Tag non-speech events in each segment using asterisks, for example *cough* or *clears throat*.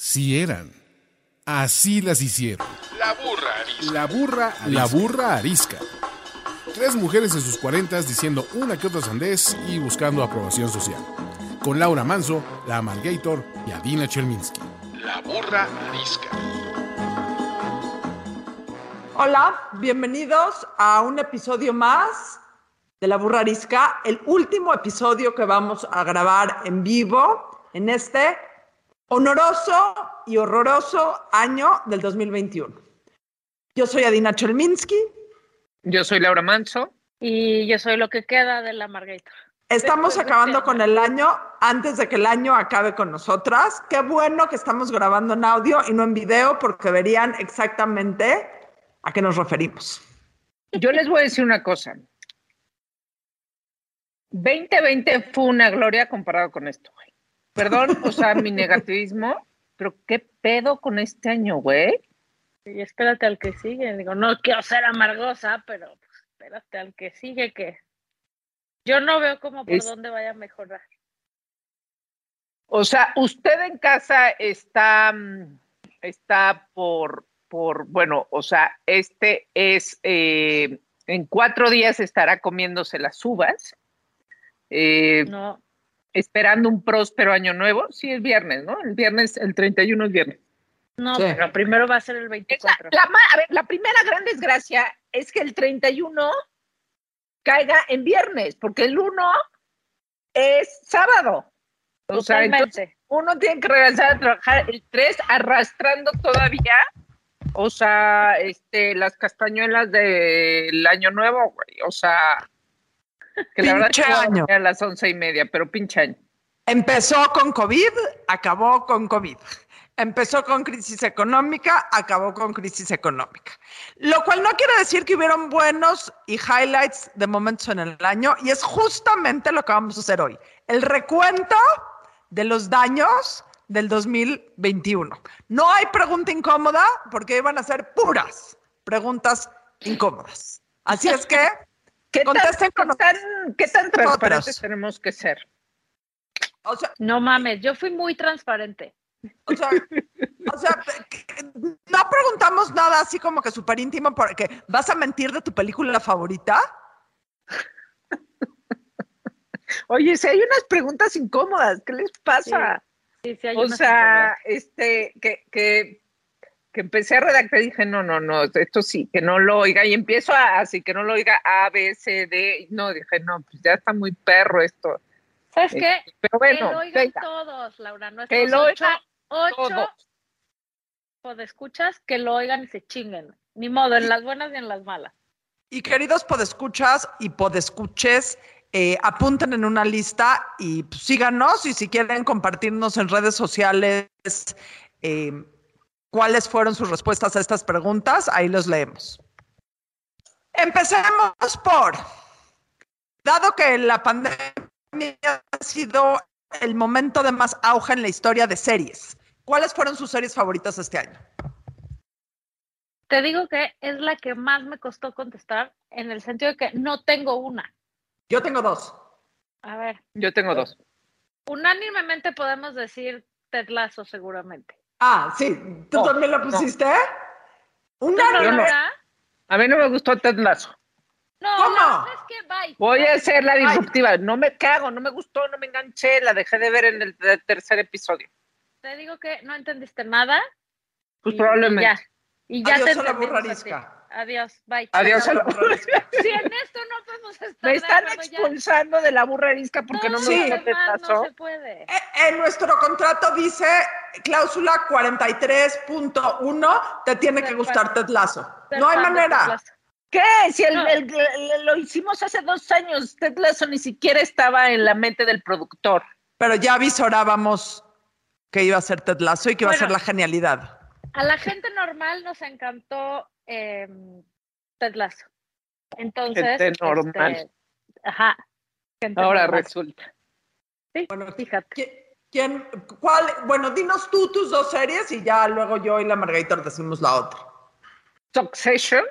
Sí eran. Así las hicieron. La burra arisca. La burra, la burra arisca. Tres mujeres en sus cuarentas diciendo una que otra sandez y buscando aprobación social. Con Laura Manso, la Amalgator y Adina Chelminsky. La burra arisca. Hola, bienvenidos a un episodio más de La Burra Arisca, el último episodio que vamos a grabar en vivo en este honoroso y horroroso año del 2021. Yo soy Adina Chelminsky. Yo soy Laura Manso. Y yo soy lo que queda de la Margarita. Estamos Después acabando este con el año antes de que el año acabe con nosotras. Qué bueno que estamos grabando en audio y no en video porque verían exactamente a qué nos referimos. Yo les voy a decir una cosa. 2020 fue una gloria comparado con esto. Perdón, o sea, mi negativismo, pero qué pedo con este año, güey. Y espérate al que sigue. Digo, no quiero ser amargosa, pero pues, espérate al que sigue que yo no veo cómo por Es- dónde vaya a mejorar. O sea, usted en casa está, mm, está por, por, bueno, o sea, este es, eh, en cuatro días estará comiéndose las uvas, eh, No, esperando un próspero año nuevo. Sí, es viernes, ¿no? El viernes, el 31 es viernes. no, Sí. pero primero va a ser el Esa- 24. la, ma- a ver, la primera gran desgracia es que el 31 caiga en viernes, porque el 1 es sábado. O sea, entonces uno tiene que regresar a trabajar el 3 arrastrando todavía, o sea, este, las castañuelas del año nuevo, güey. O sea, que la verdad Pinche a año. a las once y media, pero pinche año. Empezó con COVID, acabó con COVID. Empezó con crisis económica, acabó con crisis económica. Lo cual no quiere decir que hubieron buenos y highlights de momentos en el año, y es justamente lo que vamos a hacer hoy. El recuento de los daños del 2021. No hay pregunta incómoda porque iban a ser puras preguntas incómodas. Así es que *laughs* ¿Qué tan, con tan, qué tan transparentes tenemos que ser? o sea, No mames, yo fui muy transparente. O sea, o sea, que- que no preguntamos nada así como que súper íntimo porque vas a mentir de tu película favorita. Oye, si hay unas preguntas incómodas, ¿qué les pasa? Sí, sí, hay o unas sea, este, que, que, que empecé a redactar y dije, no, no, no, esto sí, que no lo oiga. Y empiezo a, así, que no lo oiga A, B, C, D. Y No, dije, no, pues ya está muy perro esto. ¿Sabes qué? Pero que lo oigan venga, todos, Laura. que Nuestros lo ocho, oigan ocho podescuchas que lo oigan y se chinguen. Ni modo, en las buenas ni en las malas. Y queridos podescuchas y podescuches, eh, apunten en una lista y pues, síganos y si quieren compartirnos en redes sociales eh, cuáles fueron sus respuestas a estas preguntas, ahí los leemos. Empecemos por, dado que la pandemia ha sido el momento de más auge en la historia de series, ¿cuáles fueron sus series favoritas este año? Te digo que es la que más me costó contestar en el sentido de que no tengo una. Yo tengo dos. A ver, yo tengo dos. unánimemente podemos decir Ted Lasso seguramente. Ah, sí, ¿tú No, también la no. pusiste? ¿Tú Una no, no. A mí no me gustó Ted Lasso. No, ¿Cómo? no, es que bye. Voy a ser la disruptiva. No me cago, no me gustó, no me enganché, la dejé de ver en el, tercer episodio. Te digo que no entendiste nada. Pues y- probablemente. Y ya, y ya Adiós te a la entendimos Adiós, bye. Adiós a la burra Si en esto no podemos estar Me de están ya, expulsando de la burra arisca porque no, me Sí. no se puede. Eh, En nuestro contrato dice cláusula 43.1, te tiene que gustar Ted Lasso. Ser No hay manera. ¿Qué? Si el- No. el- el- lo hicimos hace dos años, Ted Lasso ni siquiera estaba en la mente del productor. Pero ya avisorábamos que iba a ser Ted Lasso y que iba a ser la genialidad. A la gente normal nos encantó eh, Ted Lasso. Entonces, Gente normal. este, ajá. gente Ahora normal. resulta. Sí, Bueno, fíjate. ¿Qui- ¿Quién, cuál? Bueno, dinos tú tus dos series y ya luego yo y la Margarita decimos la otra. Succession.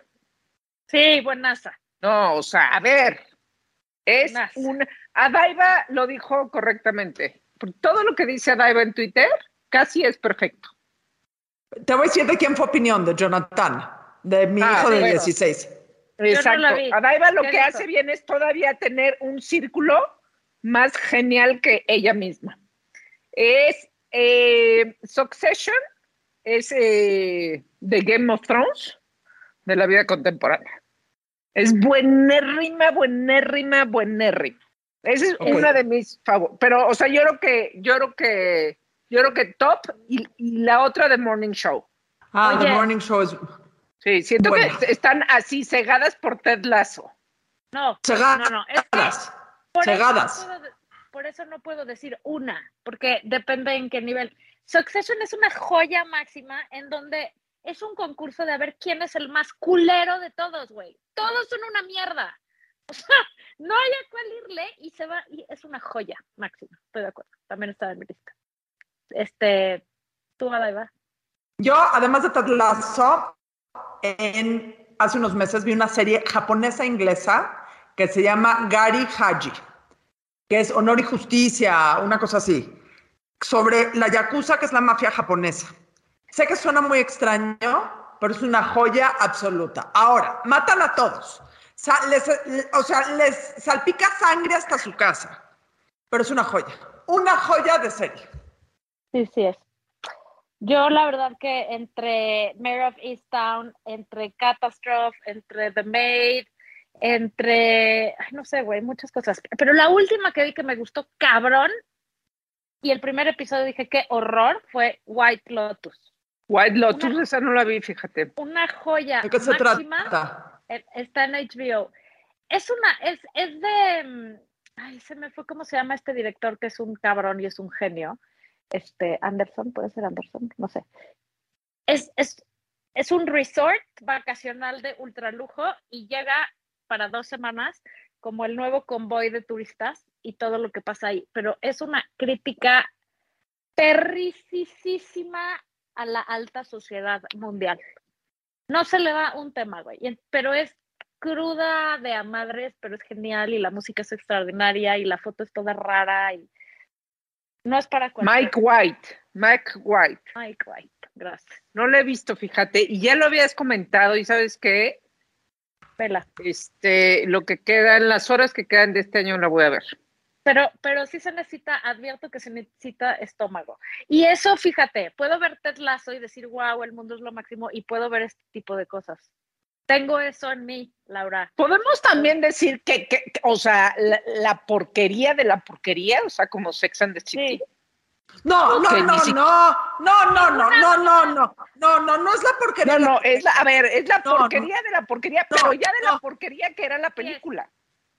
Sí, buenaza. No, o sea, a ver. Es Buenaza. un. Adaiva lo dijo correctamente. Todo lo que dice Adaiva en Twitter casi es perfecto. Te voy a decir de quién fue opinión, de Jonathan, de mi Ah, hijo de bueno. 16. Exacto. la vi. Adaiva lo ¿Qué que dijo? hace bien es todavía tener un círculo más genial que ella misma. Es eh, Succession, es eh, de Game of Thrones, de la vida contemporánea. Es buenérrima, buenérrima, buenérrima. Esa es una de mis favoritos. Pero, o sea, yo creo que, yo creo que, yo creo que top y, y la otra de Morning Show. Ah, The. Morning Show es Sí, siento que están así cegadas por Ted Lasso. No, cegadas. no, no. Es que por eso no cegadas. puedo por eso no puedo decir una, porque depende en qué nivel. Succession es una joya máxima en donde es un concurso de a ver quién es el más culero de todos, güey. Todos son una mierda. *laughs* O sea, no hay a cuál irle y se va, y es una joya máxima. Estoy de acuerdo. También estaba en mi lista. Este, tú, Adaiva. Yo, además de Ted Lasso, hace unos meses vi una serie japonesa inglesa que se llama Gari Haji, que es Honor y Justicia, una cosa así, sobre la Yakuza, que es la mafia japonesa. Sé que suena muy extraño, pero es una joya absoluta. Ahora, matan a todos. O sea, les salpica sangre hasta su casa. Pero es una joya. Una joya de serie. Sí, sí es. Yo la verdad que entre Mayor of Easttown, entre Catastrophe, entre The Maid, entre, ay, no sé, güey, muchas cosas. Pero la última que vi que me gustó cabrón y el primer episodio dije qué horror fue White Lotus. White Lotus, Una- esa no la vi, fíjate. Una joya ¿De qué se máxima. trata? Está en HBO. Es una, es, es de, mm, ay, se me fue cómo se llama este director que es un cabrón y es un genio. Este, Anderson, puede ser Anderson, no sé. Es, es, es un resort vacacional de ultralujo y llega para dos semanas como el nuevo convoy de turistas y todo lo que pasa ahí. Pero es una crítica perricísima a la alta sociedad mundial. No se le da un tema, güey, pero es cruda de a madres, pero es genial y la música es extraordinaria y la foto es toda rara y no es para cualquiera. Mike White, Mike White. Mike White, gracias. No lo he visto, fíjate, y ya lo habías comentado, y sabes qué, Vela. este, lo que quedan, las horas que quedan de este año la voy a ver. Pero, pero sí se necesita, advierto que se necesita estómago. Y eso, fíjate, puedo ver Ted Lasso y decir, wow, el mundo es lo máximo, y puedo ver este tipo de cosas. Tengo eso en mí, Laura. Podemos también decir que, que- que, o sea, la, la porquería de la porquería, o sea, como Sex and the City. Sí. No, no, no, si- no, no, no, no, no, no, no, no, no, no es la porquería. No, no, es la, a ver, es la No, porquería de la porquería, No, pero ya de la no. porquería que era la película.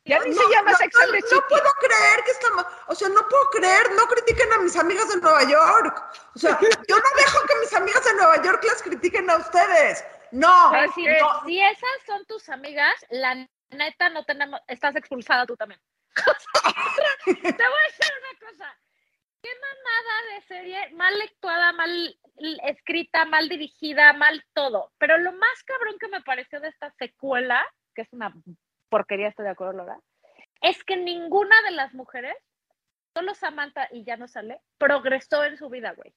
Ya ni No, se llama no, Sex no, and the no City. puedo creer que estamos, o sea, no puedo creer, no critiquen a mis amigas de Nueva York. O sea, yo no dejo que mis amigas de Nueva York las critiquen a ustedes. No, si, no, si esas son tus amigas, la neta no tenemos, estás expulsada tú también. *laughs* Te voy a decir una cosa. Qué mamada de serie, mal actuada, mal escrita, mal dirigida, mal todo. Pero lo más cabrón que me pareció de esta secuela, que es una porquería, estoy de acuerdo, Laura, es que ninguna de las mujeres, solo Samantha y ya no sale, progresó en su vida, güey.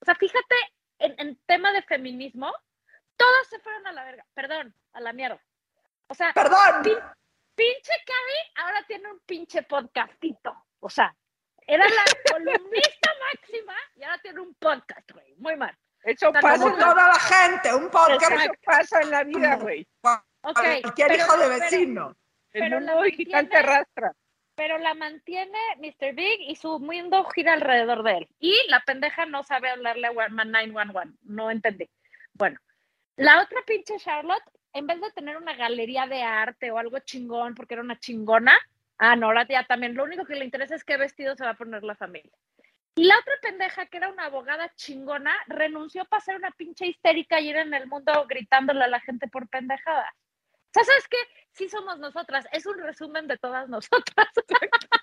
O sea, fíjate, en, en tema de feminismo, todas se fueron a la verga, perdón, a la mierda. O sea, perdón. pinche Carrie ahora tiene un pinche podcastito. O sea, era la *laughs* columnista máxima y ahora tiene un podcast, güey. Muy mal. Eso Como pasa, en toda la gente, un podcast eso pasa en la vida, güey. Ok, cualquier pero- hijo de pero- vecino. El Pero mundo la digital te arrastra. pero la mantiene Mr. Big y su mundo gira alrededor de él. Y la pendeja no sabe hablarle a One Man 911. No entendí. Bueno, la otra pinche Charlotte, en vez de tener una galería de arte o algo chingón, porque era una chingona, ah, no, ahora ya también, lo único que le interesa es qué vestido se va a poner la familia. Y la otra pendeja, que era una abogada chingona, renunció para ser una pinche histérica y ir en el mundo gritándole a la gente por pendejadas. O sea, ¿sabes qué? Sí somos nosotras. Es un resumen de todas nosotras. *laughs*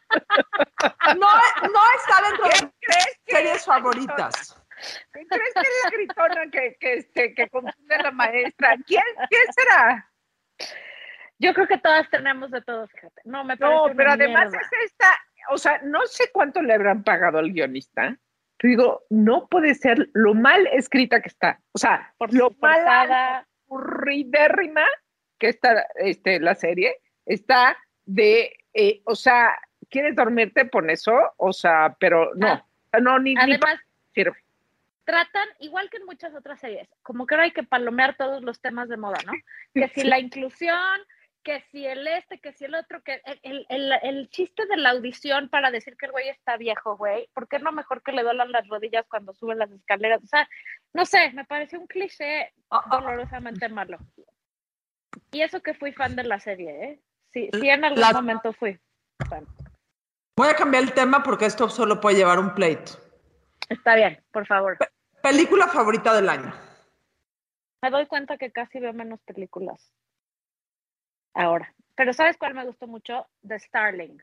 No, no está dentro de mis ¿Crees que series favoritas. ¿Crees que es la gritona que, que, este, que confunde a la maestra? ¿Quién, ¿Quién será? Yo creo que todas tenemos de todo, fíjate. No, me parece No, una pero además mierda. es esta, o sea, no sé cuánto le habrán pagado al guionista, Pero digo, no puede ser lo mal escrita que está. O sea, Por lo mala, aburridérrima que está este, la serie, está de, eh, o sea, ¿quieres dormirte? Pon eso, o sea, pero no, no, ni, ni Además, sirve. Tratan, igual que en muchas otras series, como que ahora hay que palomear todos los temas de moda, ¿no? Que si la inclusión, que si el este, que si el otro, que el, el, el, chiste de la audición para decir que el güey está viejo, güey, ¿por qué no mejor que le duelan las rodillas cuando sube las escaleras? O sea, no sé, me pareció un cliché dolorosamente malo. Y eso que fui fan de la serie, ¿eh? Sí, sí en algún La- momento fui fan. Voy a cambiar el tema porque esto solo puede llevar un pleito. Está bien, por favor. Película favorita del año. Me doy cuenta que casi veo menos películas ahora. Pero ¿sabes cuál me gustó mucho? The Starling.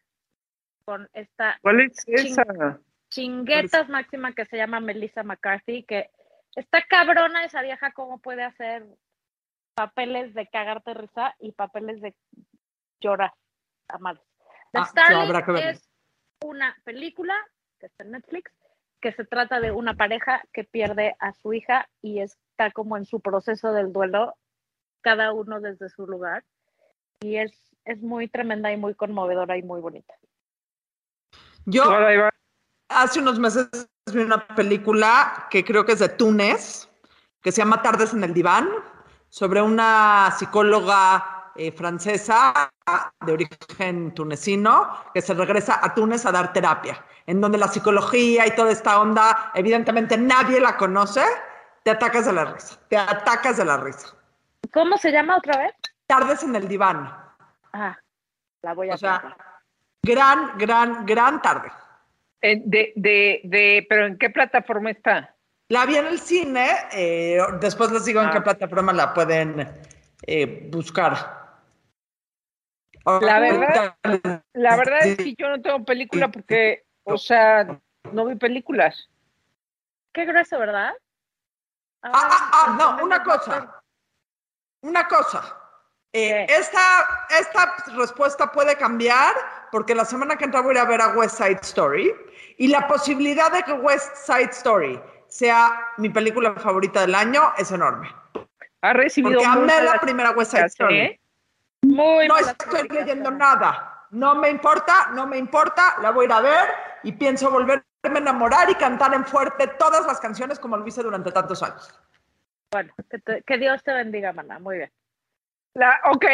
Con esta ¿Cuál es Ching- esa? chinguetas máxima que se llama Melissa McCarthy, que está cabrona esa vieja cómo puede hacer papeles de cagarte risa y papeles de llorar a malos. The Ah, Starling es una película que está en Netflix que se trata de una pareja que pierde a su hija y está como en su proceso del duelo, cada uno desde su lugar. Y es, es muy tremenda y muy conmovedora y muy bonita. Yo hace unos meses vi una película que creo que es de Túnez, que se llama Tardes en el Diván, sobre una psicóloga eh, francesa de origen tunecino que se regresa a Túnez a dar terapia, en donde la psicología y toda esta onda, evidentemente nadie la conoce, te atacas de la risa, te atacas de la risa. ¿Cómo se llama otra vez? Tardes en el Diván, Ah, la voy a o sea, gran, gran, gran tarde. Eh, De, de, de, pero ¿en qué plataforma está? La vi en el cine, eh, después les digo en Ah. qué plataforma la pueden eh, buscar. La verdad- La verdad es que yo no tengo película porque, o sea, no vi películas. Qué grueso, ¿verdad? Ah, ah, ah, no, Ahora, una cosa. Una cosa. Eh, esta, esta respuesta puede cambiar porque la semana que entra voy a ir a ver a West Side Story y la posibilidad de que West Side Story sea mi película favorita del año es enorme. Ha recibido Porque amé la primera West Side Story. ¿eh? Muy No estoy pero- nada. No me importa, no me importa. La voy a ir a ver y pienso volverme a enamorar y cantar en fuerte todas las canciones como lo hice durante tantos años. Bueno, que, te- que Dios te bendiga, mana. Muy bien. La, ok,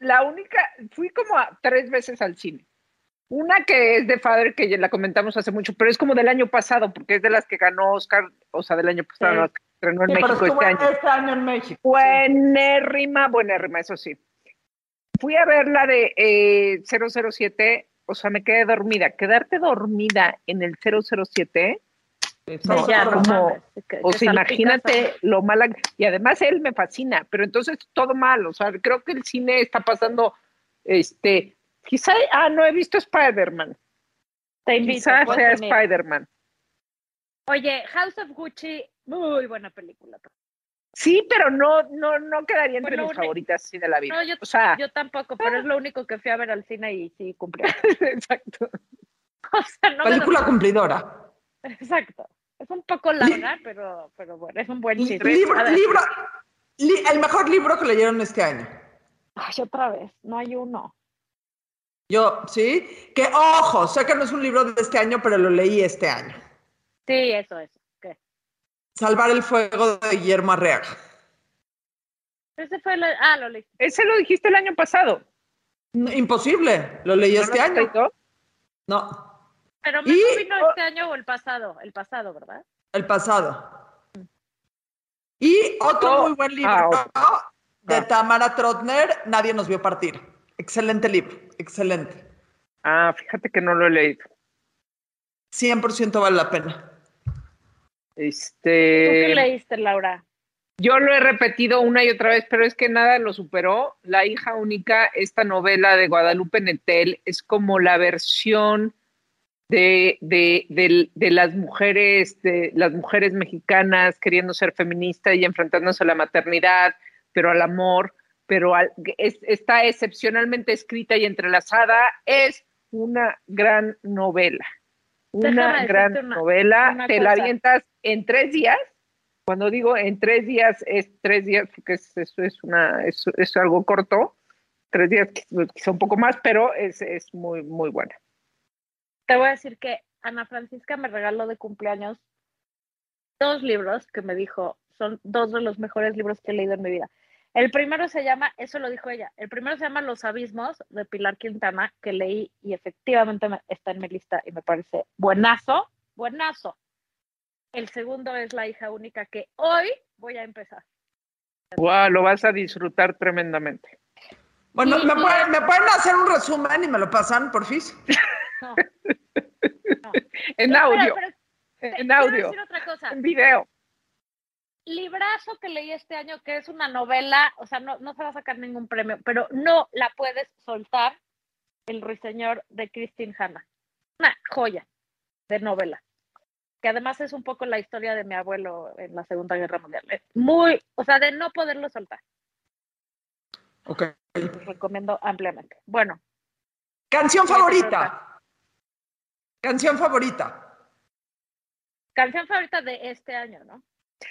la única, fui como a tres veces al cine. Una que es de Father, que ya la comentamos hace mucho, pero es como del año pasado, porque es de las que ganó Oscar, o sea, del año pasado, Sí. que estrenó en Sí, pero México estuvo este año. este año en México. Buenérrima, buenérrima, eso sí. Fui a ver la de eh, 007, o sea, me quedé dormida. Quedarte dormida en el 007, Sí, No, ya, no como- que- o que sea, imagínate lo mala. Y además él me fascina, pero entonces todo mal, o sea, creo que el cine está pasando, este, quizá, ah, no he visto Spider-Man, Te invito. quizá sea. Spider-Man. Oye, House of Gucci, muy buena película. Sí, pero no, no, no quedaría entre mis favoritas sí, de la vida. No, yo, o sea, yo tampoco, pero es lo único que fui a ver al cine y sí cumplió. *laughs* exacto. *laughs* O sea, no Película cumplidora. Exacto. Es un poco larga, pero, pero bueno, es un buen chiste. libro, libro, li- el mejor libro que leyeron este año. Ay, otra vez, no hay uno. Yo, sí. Que ojo, sé que no es un libro de este año, pero lo leí este año. Sí, eso, eso. Salvar el fuego de Guillermo Arriaga. Ese fue el... Ah, lo leí. Ese lo dijiste el año pasado. No, Imposible, lo leí ¿No este lo año. No, Pero mejor vino este año o el pasado. El pasado, ¿verdad? el pasado. Y otro Oh, muy buen libro ah, de Ah. Tamara Trotner, Nadie nos vio partir. Excelente libro, excelente. Ah, fíjate que no lo he leído. 100% vale la pena. ¿Tú Este, qué leíste, Laura? yo lo he repetido una y otra vez, pero es que nada lo superó. La hija única, esta novela de Guadalupe Netel, es como la versión de, de, de- de las mujeres, de las mujeres mexicanas queriendo ser feministas y enfrentándose a la maternidad, pero al amor, pero al- es- está excepcionalmente escrita y entrelazada. Es una gran novela. Una gran una- novela, una te la avientas en tres días. Cuando digo en tres días, es tres días, porque es, eso es, una, es, es algo corto. Tres días, quiz- quizá un poco más, pero es, es muy, muy buena. Te voy a decir que Ana Francisca me regaló de cumpleaños dos libros que me dijo, son dos de los mejores libros que he leído en mi vida. El primero se llama, eso lo dijo ella, el primero se llama Los Abismos de Pilar Quintana, que leí y efectivamente me- está en mi lista y me parece buenazo, buenazo. El segundo es La hija única que hoy voy a empezar. Wow, lo vas a disfrutar tremendamente. Bueno, ¿me, pueden, ¿me pueden hacer un resumen y me lo pasan, porfis? *laughs* No, En audio, en audio, decir otra cosa. en video. Librazo que leí este año, que es una novela, o sea, no, no se va a sacar ningún premio, pero no la puedes soltar, El ruiseñor de Christine Hanna. Una joya de novela, que además es un poco la historia de mi abuelo en la Segunda Guerra Mundial. Es muy, o sea, de no poderlo soltar. Ok. Recomiendo ampliamente. Bueno, Canción favorita. Canción favorita. canción favorita de este año, ¿no?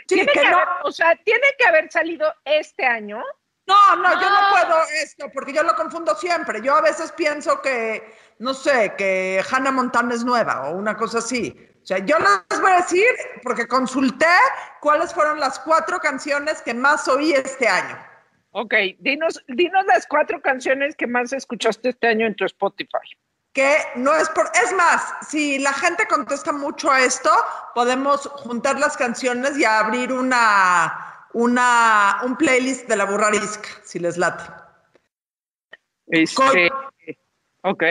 Tiene que que no, haber- o sea, tiene que haber salido este año. no, no, yo no No. puedo esto porque yo lo confundo siempre. Yo a veces pienso que, no sé, que Hannah Montana es nueva o una cosa así. O sea, yo les voy a decir, porque consulté cuáles fueron las cuatro canciones que más oí este año. Ok, dinos, dinos las cuatro canciones que más escuchaste este año en tu Spotify. Que no es por... Es más, si la gente contesta mucho a esto, podemos juntar las canciones y abrir una, una, un playlist de la burrarisca, si les late. Este, ok.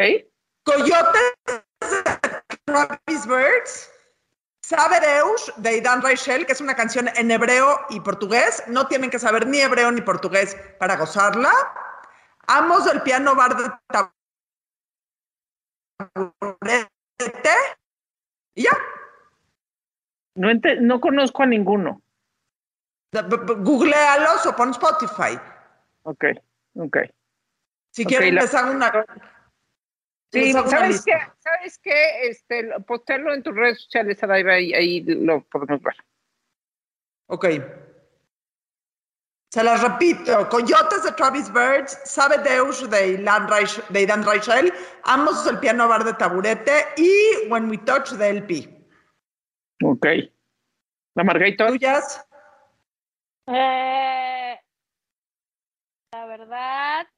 Coyotes de Travis Birds, Sabe Deus de Idan Reichel, que es una canción en hebreo y portugués. No tienen que saber ni hebreo ni portugués para gozarla. Amos del piano bar de taburete. Y ya. No, ente- no conozco a ninguno. Googlealos o pon Spotify. Ok, ok. Si Ok, quieren, la- hago una. Sí, ¿sabes qué? ¿Sabes qué? Este, lo- postearlo en tus redes sociales, Adaiva, ahí, ahí lo podemos ver. Ok. Se las repito. Coyotes de Travis Birds, Sabe Deus de, de Idan Reichel, Amos del piano bar de taburete y When We Touch de LP. Ok. La Margarita. ¿Tuyas? Eh, la verdad,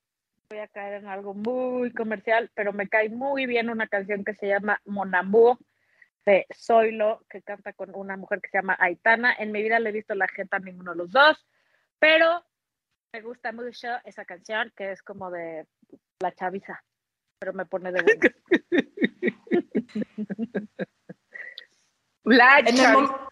voy a caer en algo muy comercial, pero me cae muy bien una canción que se llama Mon Amour de Zoilo, que canta con una mujer que se llama Aitana. En mi vida le he visto la gente a ninguno de los dos, pero me gusta mucho esa canción que es como de la chaviza, pero me pone de buenas. *laughs* La En el Chavi- mom-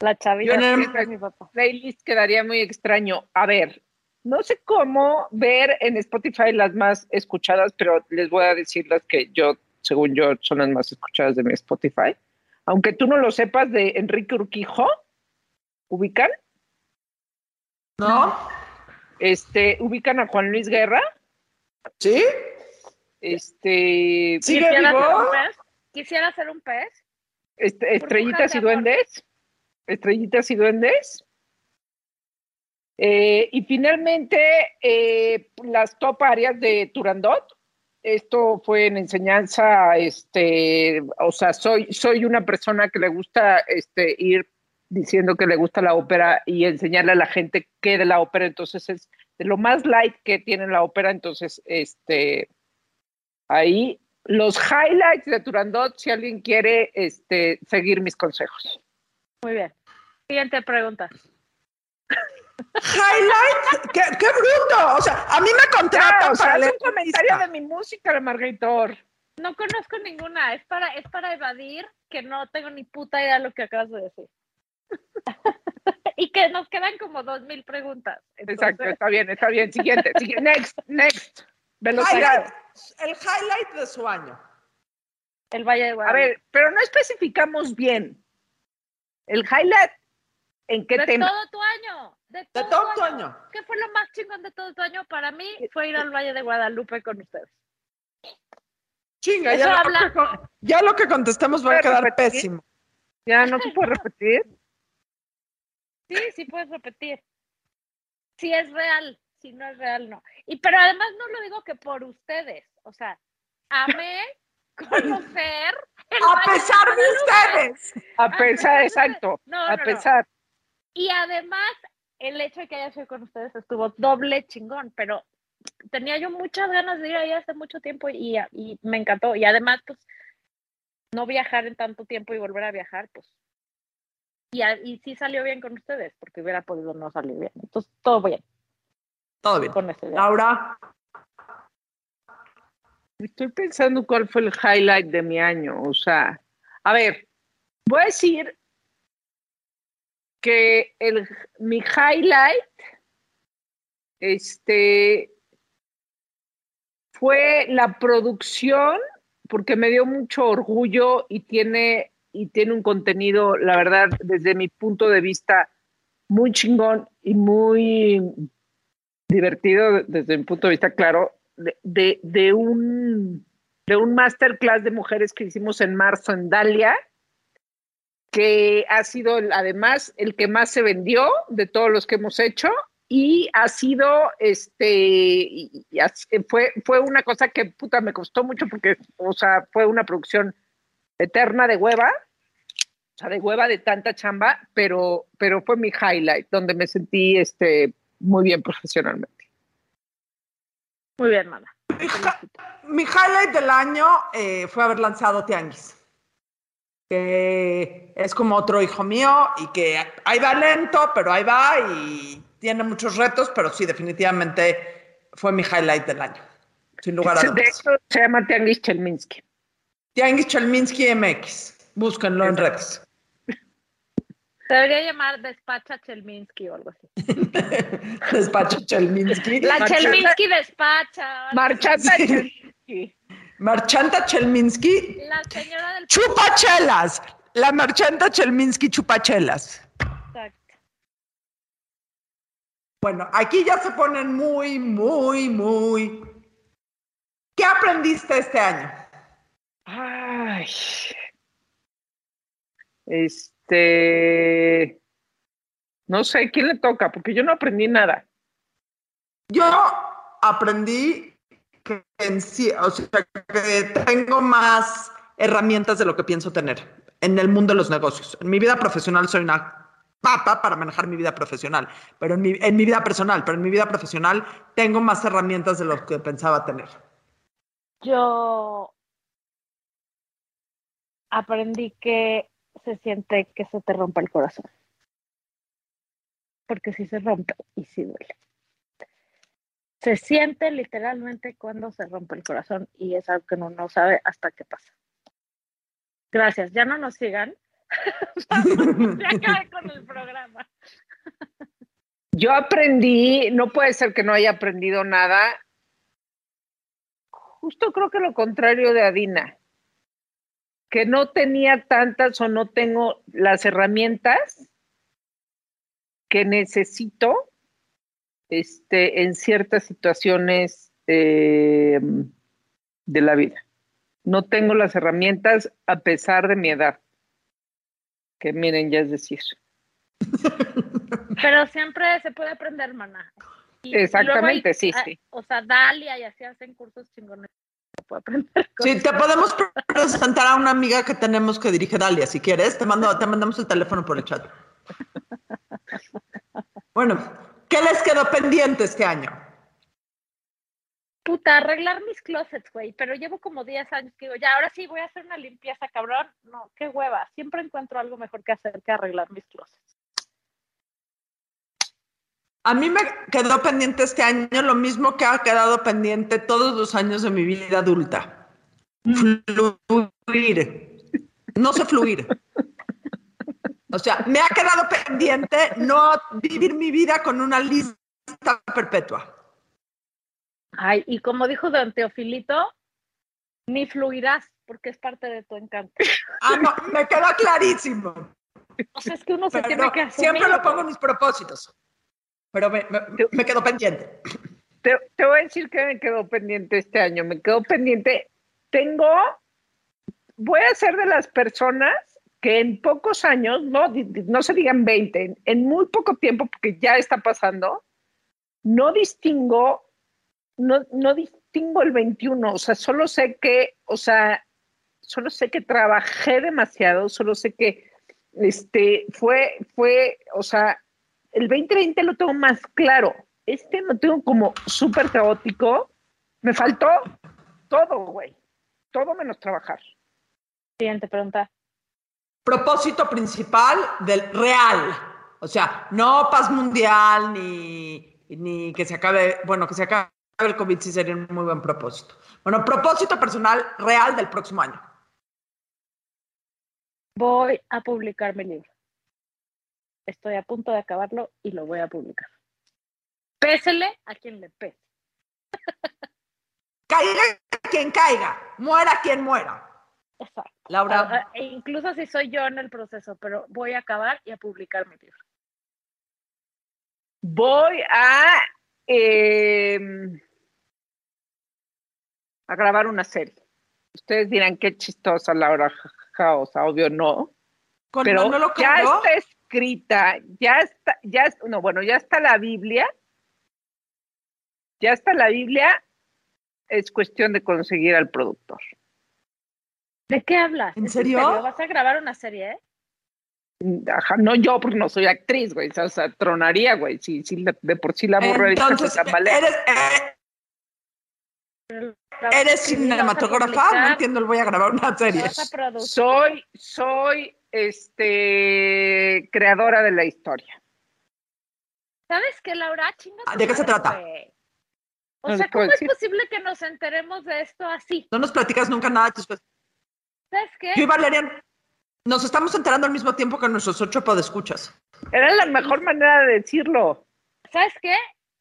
La chaviza Yo en el- sí, es mi papá. playlist quedaría muy extraño. A ver, no sé cómo ver en Spotify las más escuchadas, pero les voy a decir las que yo, según yo, son las más escuchadas de mi Spotify. Aunque tú no lo sepas, de Enrique Urquijo, ubican, ¿No? este, ubican a Juan Luis Guerra, ¿Sí? este, ¿Sigue Quisiera vivo? ser un pez. Quisiera ser un pez. este, Estrellitas y. Duendes, Estrellitas y Duendes. Eh, y finalmente, eh, las top áreas de Turandot. Esto fue en enseñanza, este, o sea, soy, soy una persona que le gusta este, ir diciendo que le gusta la ópera y enseñarle a la gente qué de la ópera, entonces es de lo más light que tiene la ópera, entonces, este, ahí los highlights de Turandot, si alguien quiere este, seguir mis consejos. Muy bien. Siguiente pregunta. *laughs* ¿Highlight? ¿Qué, qué bruto! O sea, a mí me contratan o sea, para haz leer un comentario de mi música, la Margaritor. No conozco ninguna. Es para, es para evadir que no tengo ni puta idea de lo que acabas de decir. *laughs* y que nos quedan como dos mil preguntas. Entonces, Exacto, está bien, está bien. Siguiente, siguiente. Next, next. Velocidad. Highlight, el highlight de su año. El Valle de A Guadalupe. ver, pero no especificamos bien. El highlight, ¿en qué de tema? todo tu año. De De todo, tu tu año. año. ¿Qué fue lo más chingón de todo tu año? Para mí fue ir al Valle de Guadalupe con ustedes. Chinga, ya, habla- lo que, ya lo que contestemos va a ¿Puedes quedar repetir? pésimo. Ya no se puede repetir. Sí, sí puedes repetir. Si es real, si no es real, no. Y pero además no lo digo que por ustedes, o sea, amé *laughs* conocer el A pesar de ustedes. A pesar, exacto. No, A no, no. pesar. Y además, el hecho de que haya sido con ustedes estuvo doble chingón, pero tenía yo muchas ganas de ir ahí hace mucho tiempo y, y me encantó. Y además, pues, no viajar en tanto tiempo y volver a viajar, pues. Y, a- y sí salió bien con ustedes, porque hubiera podido no salir bien. Entonces, todo bien Todo bien. con viaje. Laura, Estoy pensando cuál fue el highlight de mi año. O sea, a ver, voy a decir que el, mi highlight este, fue la producción, porque me dio mucho orgullo y tiene, y tiene un contenido, la verdad, desde mi punto de vista, muy chingón y muy divertido, desde mi punto de vista, claro, de, de, un de un masterclass de mujeres que hicimos en marzo en Dalia, que ha sido además el que más se vendió de todos los que hemos hecho y ha sido este fue fue una cosa que me costó mucho porque o sea fue una producción eterna de hueva o sea de hueva de tanta chamba pero pero fue mi highlight donde me sentí este muy bien profesionalmente Muy bien, mana. mi, mi highlight del año eh, fue haber lanzado Tianguis. Que es como otro hijo mío y que ahí va lento, pero ahí va y tiene muchos retos, pero sí, definitivamente fue mi highlight del año. Sin lugar a de dudas. hecho se llama Tianguis Chelminsky Tianguis Chelminsky MX. Búsquenlo en redes. Se debería llamar Despacha Chelminsky o algo así. *laughs* Despacho Chelminsky. La Marchanta- Chelminsky despacha. Marchanta Sí. Chelminsky Marchanta Chelminsky. La señora del Chupachelas. La Marchanta Chelminsky Chupachelas. Exacto. Bueno, aquí ya se ponen muy, muy, muy. ¿Qué aprendiste este año? Ay. Este. No sé, ¿quién le toca? Porque yo no aprendí nada. Yo aprendí que en sí, o sea, que tengo más herramientas de lo que pienso tener en el mundo de los negocios. En mi vida profesional soy una papa para manejar mi vida profesional, pero en mi, en mi vida personal, pero en mi vida profesional tengo más herramientas de lo que pensaba tener. Yo aprendí que se siente que se te rompe el corazón. Porque sí se rompe y sí duele. Se siente literalmente cuando se rompe el corazón y es algo que uno no sabe hasta que pasa. Gracias, ya no nos sigan. *laughs* ya acabé con el programa. Yo aprendí, no puede ser que no haya aprendido nada. Justo creo que lo contrario de Adina, que no tenía tantas o no tengo las herramientas que necesito este, en ciertas situaciones eh, de la vida. No tengo las herramientas a pesar de mi edad, que miren, ya es decir. Pero siempre se puede aprender, y Exactamente, hay- sí, sí. O sea, Dalia y así hacen cursos chingones. Se puede aprender *laughs* Sí, te podemos presentar a una amiga que tenemos que dirige Dalia, si quieres. Te, mando, te mandamos el teléfono por el chat. *laughs* Bueno, ¿qué les quedó pendiente este año? Puta, arreglar mis closets, güey. Pero llevo como 10 años que digo, ya, ahora sí voy a hacer una limpieza, cabrón. No, qué hueva. Siempre encuentro algo mejor que hacer que arreglar mis closets. A mí me quedó pendiente este año lo mismo que ha quedado pendiente todos los años de mi vida adulta. Fluir. No sé fluir. O sea, me ha quedado pendiente no vivir mi vida con una lista perpetua. Ay, y como dijo Don Teofilito, ni fluirás, porque es parte de tu encanto. Ah, no, me quedó clarísimo. O sea, es que uno se Pero tiene que asumir. siempre lo pongo en mis propósitos. Pero me, me- me quedó pendiente. Te, te voy a decir que me quedó pendiente este año. Me quedó pendiente tengo, voy a ser de las personas que en pocos años, no, no se digan 20, en, en muy poco tiempo, porque ya está pasando, no distingo, no, no distingo el 21, o sea, solo sé que, o sea, solo sé que trabajé demasiado, solo sé que este fue, fue, o sea, el 2020 lo tengo más claro. Este lo tengo como súper caótico. Me faltó todo, güey. Todo menos trabajar. Siguiente pregunta. Propósito principal del real. O sea, no paz mundial ni, ni que se acabe, bueno, que se acabe el COVID sí sería un muy buen propósito. Bueno, propósito personal real del próximo año. Voy a publicar mi libro. Estoy a punto de acabarlo y lo voy a publicar. Pésele a quien le pese. *laughs* Caiga quien caiga, muera quien muera. Exacto. Laura, Ah, e incluso si soy yo en el proceso, pero voy a acabar y a publicar mi libro. Voy a, eh, a grabar una serie. Ustedes dirán qué chistosa Laura Jaosa, obvio no. con pero Manolo ya Caro, está escrita, ya está, ya, es- no, bueno, ya está la Biblia, ya está la Biblia, es cuestión de conseguir al productor. ¿De qué hablas? ¿En ¿Es serio? ¿Vas a grabar una serie? eh? Ajá, no yo, porque no soy actriz, güey, o sea, tronaría, güey, si, si de, por sí la borra entonces eres, eh, eres cinematógrafa, no entiendo, voy a grabar una serie. Soy, soy, este, creadora de la historia. ¿Sabes qué, Laura? Chinga Ah, ¿de qué se trata? O No sea, ¿cómo es decir. posible que nos enteremos de esto así? No nos platicas nunca nada de tus cosas. ¿Sabes qué? Yo y Valerian nos estamos enterando al mismo tiempo que nuestros ocho podescuchas. Era la mejor manera de decirlo. ¿Sabes qué?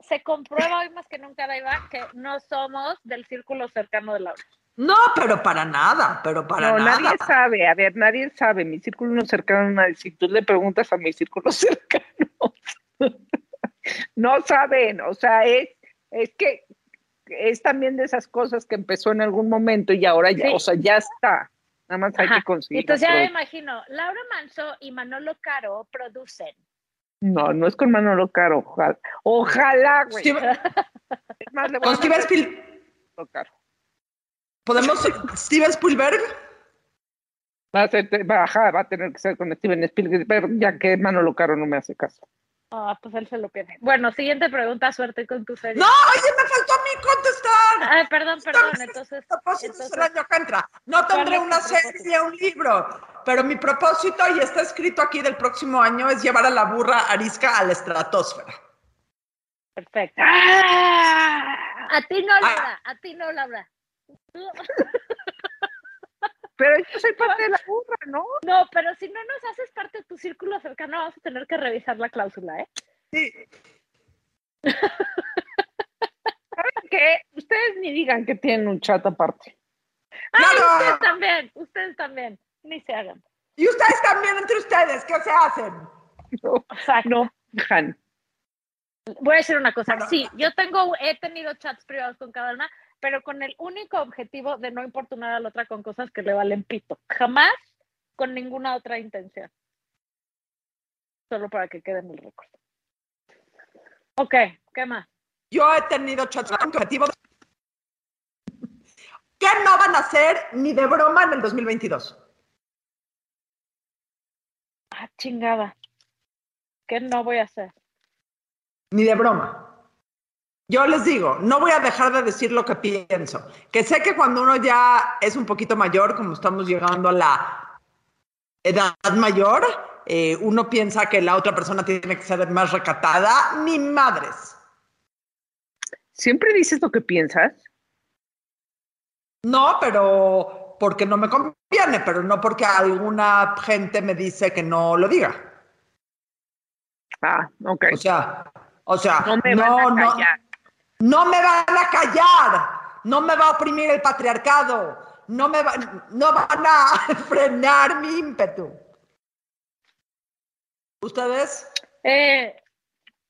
Se comprueba hoy más que nunca, Daiva, que no somos del círculo cercano de Laura. No, pero para nada, pero para no, nada. nadie sabe, a ver, nadie sabe. Mi círculo no cercano, nadie. si tú le preguntas a mi círculo *laughs* cercano, no saben, o sea, es, es que es también de esas cosas que empezó en algún momento y ahora ya, Sí. o sea, ya está. Nada más hay Ajá. que conseguir. Entonces ya me imagino, Laura Manso y Manolo Caro producen. No, no es con Manolo Caro, ojalá. Ojalá, güey. *laughs* Es más, le voy con a Steven mandar Spiel- a Manolo Caro. ¿Podemos Steven Spielberg? Va a, ser, va, ajá, va a tener que ser con Steven Spielberg, ya que Manolo Caro no me hace caso. Ah, pues él se lo pierde. Bueno, siguiente pregunta, suerte con tu serie. No, oye, me faltó a mí contestar. Ay, perdón, perdón, entonces. propósitos entonces- el año que entra. No ¿Cuál tendré una propósito? serie, un libro, pero mi propósito, y está escrito aquí del próximo año, es llevar a la burra arisca a la estratosfera. Perfecto. ¡Ah! A ti no, Laura, a ti no, Laura. Pero yo soy parte de la burra, ¿no? No, pero si no nos haces parte tu círculo cercano, vamos a tener que revisar la cláusula, ¿eh? Sí. *laughs* ¿Saben qué? Ustedes ni digan que tienen un chat aparte. Ay, ustedes también, ustedes también. Ni se hagan. Y ustedes también entre ustedes, ¿qué se hacen? No, Exacto. no, Han. Voy a decir una cosa. Bueno. Sí, yo tengo, he tenido chats privados con cada una, pero con el único objetivo de no importunar a la otra con cosas que le valen pito. Jamás con ninguna otra intención. Solo para que quede en el récord. Ok, ¿qué más? Yo he tenido chats con objetivo de- que no van a hacer ni de broma en el 2022. Ah, chingada. ¿Qué no voy a hacer? Ni de broma. Yo les digo, no voy a dejar de decir lo que pienso. Que sé que cuando uno ya es un poquito mayor, como estamos llegando a la edad mayor, eh, uno piensa que la otra persona tiene que ser más recatada. Ni madres. ¿Siempre dices lo que piensas? No, pero porque no me conviene, pero no porque alguna gente me dice que no lo diga. Ah, ok. O sea, o sea, No me no, van a no, callar. no me van a callar, no me va a oprimir el patriarcado, no me va- no van a *laughs* frenar mi ímpetu. ¿Ustedes? Eh,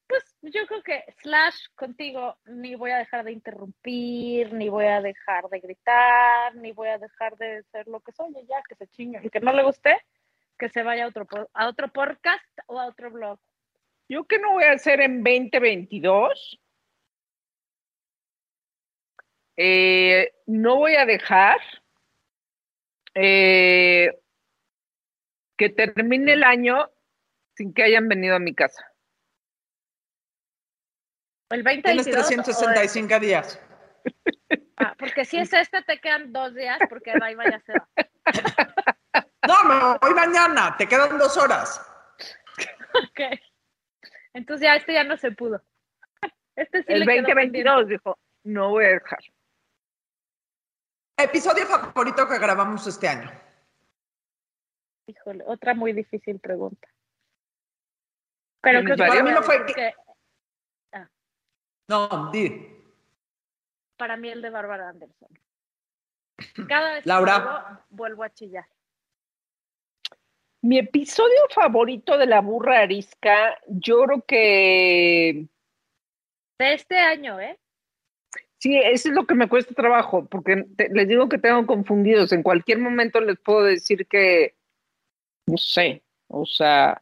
pues yo creo que slash contigo ni voy a dejar de interrumpir, ni voy a dejar de gritar, ni voy a dejar de ser lo que soy, y ya que se chingue. El que no le guste, que se vaya a otro, a otro podcast o a otro blog. Yo que no voy a hacer en 2022. Eh, no voy a dejar eh, que termine el año sin que hayan venido a mi casa. El Tienes 2022. o el- 365 días. ah, porque si es este, te quedan dos días, porque ahí vaya se va. No, me voy mañana. Te quedan dos horas. Ok. Entonces ya este ya no se pudo. Este sí el le quedó 2022 dijo, no voy a dejar. Episodio favorito que grabamos este año. Híjole, otra muy difícil pregunta. Pero creo que Para mí no fue que- que No, di. para mí el de Bárbara Anderson. Cada vez Laura. que vuelvo a chillar. Mi episodio favorito de la burra arisca, yo creo que De este año, ¿eh? sí, eso es lo que me cuesta trabajo, porque te- les digo que tengo confundidos. En cualquier momento les puedo decir que, no sé, o sea.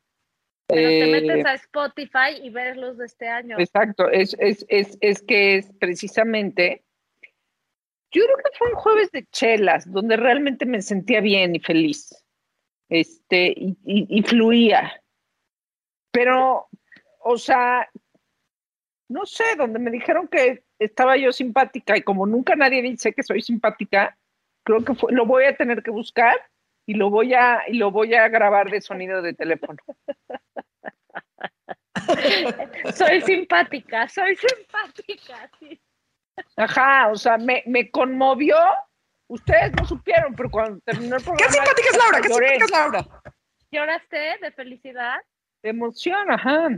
Pero te eh, metes a Spotify y ves los de este año. Exacto, es, es, es, es que es precisamente. Yo creo que fue un jueves de chelas, donde realmente me sentía bien y feliz. Este, y, y- y fluía. Pero, o sea, no sé, donde me dijeron que estaba yo simpática y como nunca nadie dice que soy simpática, creo que fue- lo voy a tener que buscar y lo voy a, y lo voy a grabar de sonido de teléfono. Soy simpática, soy simpática. sí. Ajá, o sea, me, me conmovió. Ustedes no supieron, pero cuando terminó el programa. ¿Qué simpática es Laura? ¿Qué lloré. simpática es Laura? ¿Lloraste de felicidad? De emoción, ajá.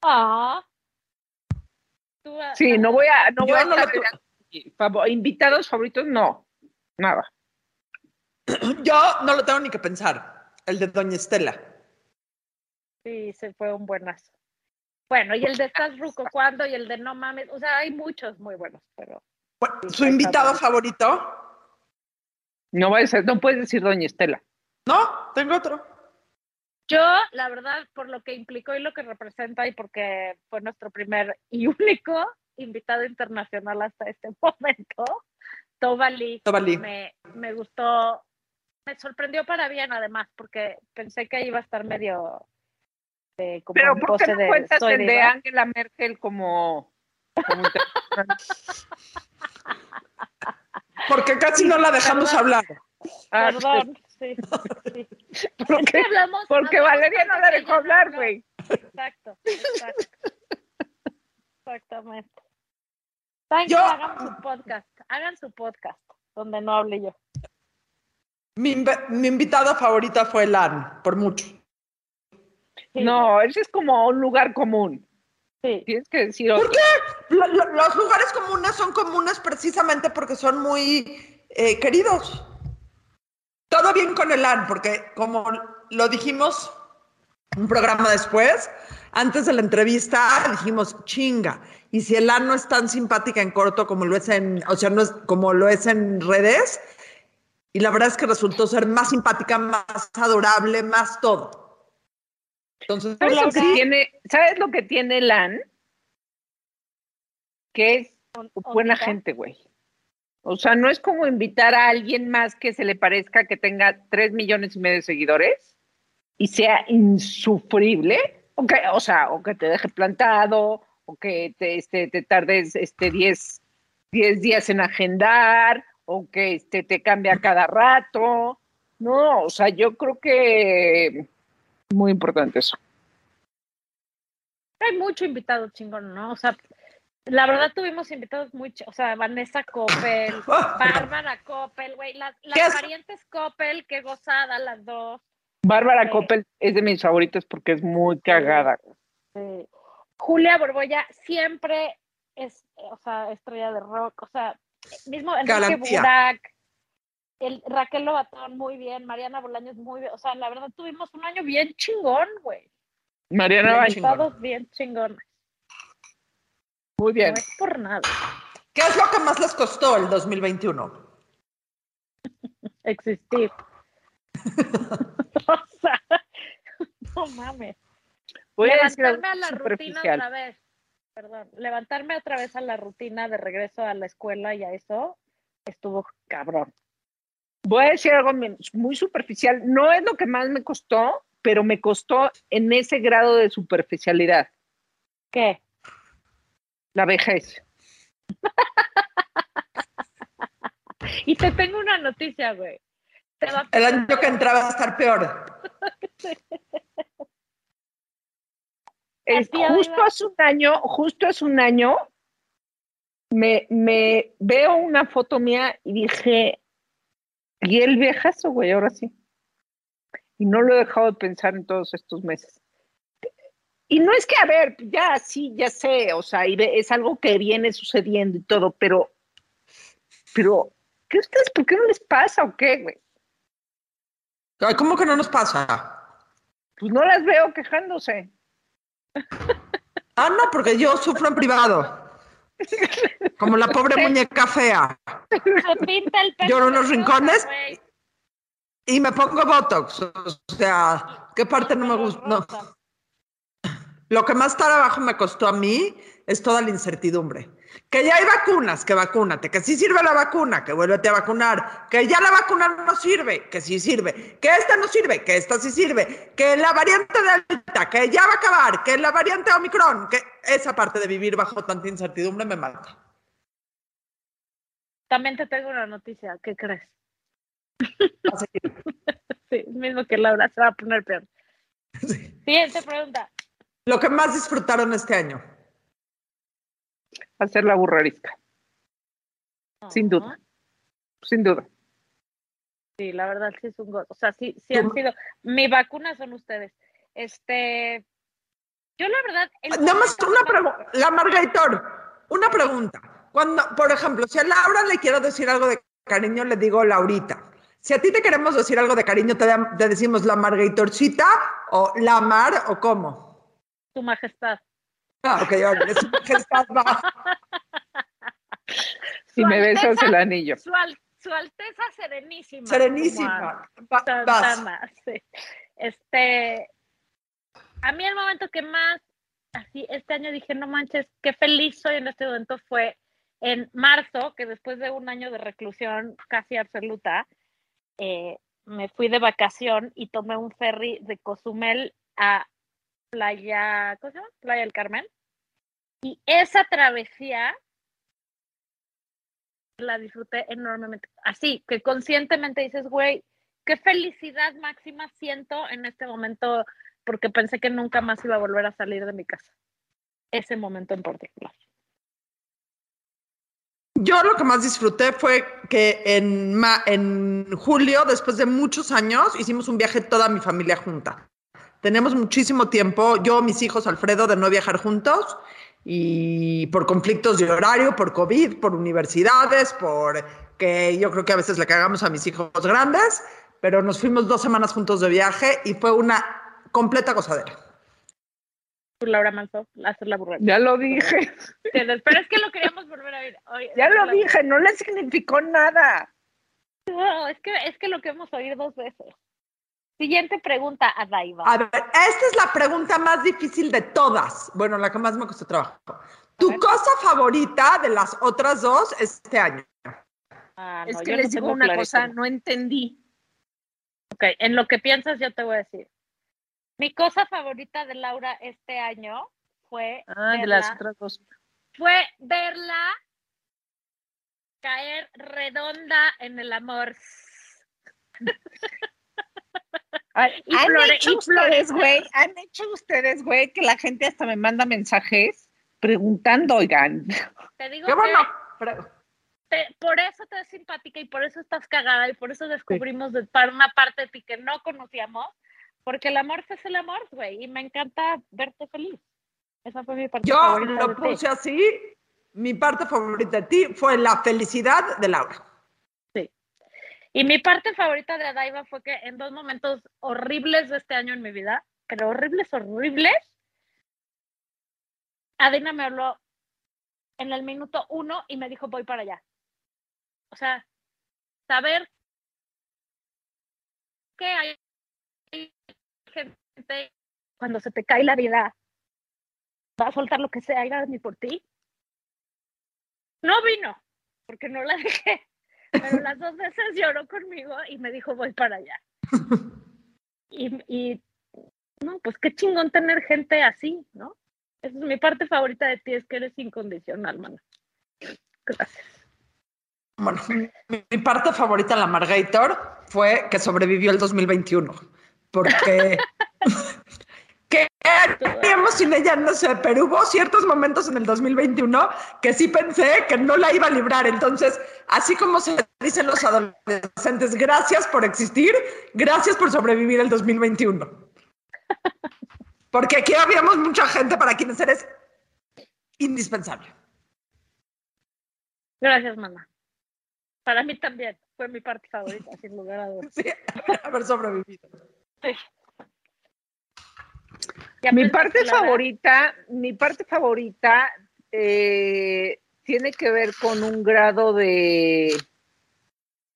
Ah. Tú, ah, Sí, no voy a, no voy a no lo invitados favoritos, no. Nada. *clears throat* Yo no lo tengo ni que pensar. El de Doña Estela. Sí, se fue un buenazo. Bueno, y el de Estás Ruco cuando y el de No mames, o sea, hay muchos muy buenos, pero Bueno, ¿Su invitado favorito? No va a ser, no puedes decir Doña Estela. No, tengo otro. yo, la verdad, por lo que implicó y lo que representa y porque fue nuestro primer y único invitado internacional hasta este *laughs* momento, Tovali, Tovali. me, me gustó, me sorprendió para bien además, porque pensé que iba a estar medio eh, como Pero ¿por qué no de cuentas el de. Angela Merkel como? *laughs* Porque casi no la dejamos Perdón. hablar. Ah, Perdón, sí, sí. *laughs* ¿Por Es qué? que hablamos- Porque hablamos Valeria no la dejó hablar, güey. Exacto, exacto. Exactamente. Yo- hagan su podcast, hagan su podcast, donde no hable yo. Mi, inv- mi invitada favorita fue Lan, por mucho. Sí, No, ese es como un lugar común. sí. Tienes que decir ¿Por qué? Lo- lo- los lugares comunes son comunes precisamente porque son muy eh, queridos. Todo bien con el Lan, porque como lo dijimos un programa después, antes de la entrevista dijimos, chinga, y si el Lan no es tan simpática en corto como lo es en, o sea, no es como lo es en redes, y la verdad es que resultó ser más simpática, más adorable, más todo. Entonces, ¿Sabes lo, que tiene, ¿Sabes lo que tiene LAN? Que es buena gente, güey. O sea, no es como invitar a alguien más que se le parezca que tenga tres millones y medio de seguidores y sea insufrible, o, que, o sea, o que te deje plantado, o que te, este, te tardes este, 10, 10 días en agendar, o que este, te cambia cada rato. No, o sea, yo creo que muy importante eso. Hay mucho invitado chingón, ¿no? O sea, la verdad tuvimos invitados muy, ch- o sea, Vanessa Coppel, *laughs* Bárbara Coppel, güey, las, ¿Qué las es? parientes Coppel, qué gozada las dos. Bárbara Sí. Coppel es de mis favoritos porque es muy cagada. Sí. Julia Borboya siempre es, o sea, estrella de rock, o sea, mismo Enrique. Burak, el Raquel Lobatón muy bien, Mariana Bolaños muy bien, o sea, la verdad tuvimos un año bien chingón, güey. Mariana Baños. chingón. Todos bien chingones. Muy bien. No es por nada. ¿Qué es lo que más les costó el 2021? *laughs* Existir. *laughs* o sea, *laughs* no mames. Voy a levantarme a la rutina otra vez. Perdón, levantarme otra vez a la rutina de regreso a la escuela y a eso estuvo cabrón. Voy a decir algo muy superficial. No es lo que más me costó, pero me costó en ese grado de superficialidad. ¿Qué? La vejez. *laughs* Y te tengo una noticia, güey. El año que entraba a estar peor. *laughs* Es, justo hace un año, justo hace un año, me, me veo una foto mía y dije, y el viejazo, güey, ahora sí. Y no lo he dejado de pensar en todos estos meses. Y no es que, a ver, ya sí, ya sé, o sea, y ve- es algo que viene sucediendo y todo, pero, pero, ¿qué ustedes, por qué no les pasa o qué, güey? Ay, ¿Cómo que no nos pasa? Pues no las veo quejándose. Ah, no, porque yo sufro en privado. Como la pobre muñeca fea. Lloro en los rincones. Y me pongo Botox. O sea, ¿qué parte no me gusta? No. Lo que más trabajo me costó a mí es toda la incertidumbre. Que ya hay vacunas, que vacúnate, que sí sirve la vacuna, que vuélvete a vacunar, que ya la vacuna no sirve, que sí sirve, que esta no sirve, que esta sí sirve, que la variante Delta, que ya va a acabar, que la variante Omicron, que esa parte de vivir bajo tanta incertidumbre me mata. También te tengo una noticia. ¿Qué crees? *laughs* Sí, mismo que Laura se va a poner peor. *laughs* Sí. Siguiente pregunta. Lo que más disfrutaron este año. Hacer la burrarisca, Sin duda. Sin duda. Sí, la verdad sí es un gozo. O sea, sí, sí han sido. Mi vacuna son ustedes. Este. Yo, la verdad. el Nada más una pregunta, la Margaritor, una pregunta. Cuando, por ejemplo, si a Laura le quiero decir algo de cariño, le digo Laurita. Si a ti te queremos decir algo de cariño, te decimos la Margaritorcita o la Mar o cómo. Tu majestad. Ah, ok, órale, *laughs* su majestad va. Si me Alteza. besas el anillo. Su, al- su Alteza Serenísima. Serenísima. Va- vas. Santana, sí. Este. A mí el momento que más. Así, este año dije, no manches, qué feliz soy en este momento fue en marzo, que después de un año de reclusión casi absoluta, eh, me fui de vacación y tomé un ferry de Cozumel a Playa, ¿cómo se llama? Playa del Carmen. Y esa travesía la disfruté enormemente. Así, que conscientemente dices, güey, qué felicidad máxima siento en este momento porque pensé que nunca más iba a volver a salir de mi casa. Ese momento en particular. Yo lo que más disfruté fue que en, en julio, después de muchos años, hicimos un viaje toda mi familia junta. Tenemos muchísimo tiempo, yo, mis hijos, Alfredo, de no viajar juntos y por conflictos de horario, por COVID, por universidades, por que yo creo que a veces le cagamos a mis hijos grandes, pero nos fuimos dos semanas juntos de viaje y fue una completa gozadera. Laura Manso, hacer la burrera. Ya lo dije, Pero es que lo queríamos volver a ver. Hoy- ya lo dije, no le significó nada. No, es que, es que lo queremos oír dos veces. Siguiente pregunta a Daiva. A ver, esta es la pregunta más difícil de todas. Bueno, la que más me costó trabajo. ¿Tu cosa favorita de las otras dos este año? Ah, es que les no digo una clarísimo. cosa, no entendí. Ok, en lo que piensas yo te voy a decir. Mi cosa favorita de Laura este año fue, Ah, de las otras dos. fue verla caer redonda en el amor. *laughs* Ay, Y han flore- hecho y ustedes, güey, han hecho ustedes, güey, que la gente hasta me manda mensajes preguntando, oigan. Te digo Qué que bueno. Pero- te- por eso te es simpática y por eso estás cagada y por eso descubrimos de, par- una parte de ti que no conocíamos, porque el amor es el amor, güey, y me encanta verte feliz. Esa fue mi parte Yo favorita lo de ti. puse así. Mi parte favorita de ti fue la felicidad de Laura. Y mi parte favorita de Adaiva fue que en dos momentos horribles de este año en mi vida, pero horribles, horribles. Adina me habló en el minuto uno y me dijo, voy para allá. O sea, saber que hay gente cuando se te cae la vida va a soltar lo que sea y va a venir por ti. No vino, porque no la dejé, pero las dos veces lloró conmigo y me dijo voy para allá. *laughs* Y, y no, pues qué chingón tener gente así, ¿no? Esa es mi parte favorita de ti, es que eres incondicional, mano. Gracias. Bueno, mi parte favorita de la Margator fue que sobrevivió el 2021, porque *laughs* ¿qué haríamos sin ella? No sé, pero hubo ciertos momentos en el 2021 que sí pensé que no la iba a librar. Entonces, así como se dicen los adolescentes, gracias por existir, gracias por sobrevivir el 2021. *laughs* Porque aquí habíamos mucha gente para quienes eres indispensable. Gracias, mamá. Para mí también fue mi parte favorita, sin lugar a dudas. *laughs* Sí, haber sobrevivido. Sí. Mi parte favorita, mi parte favorita eh, tiene que ver con un grado de,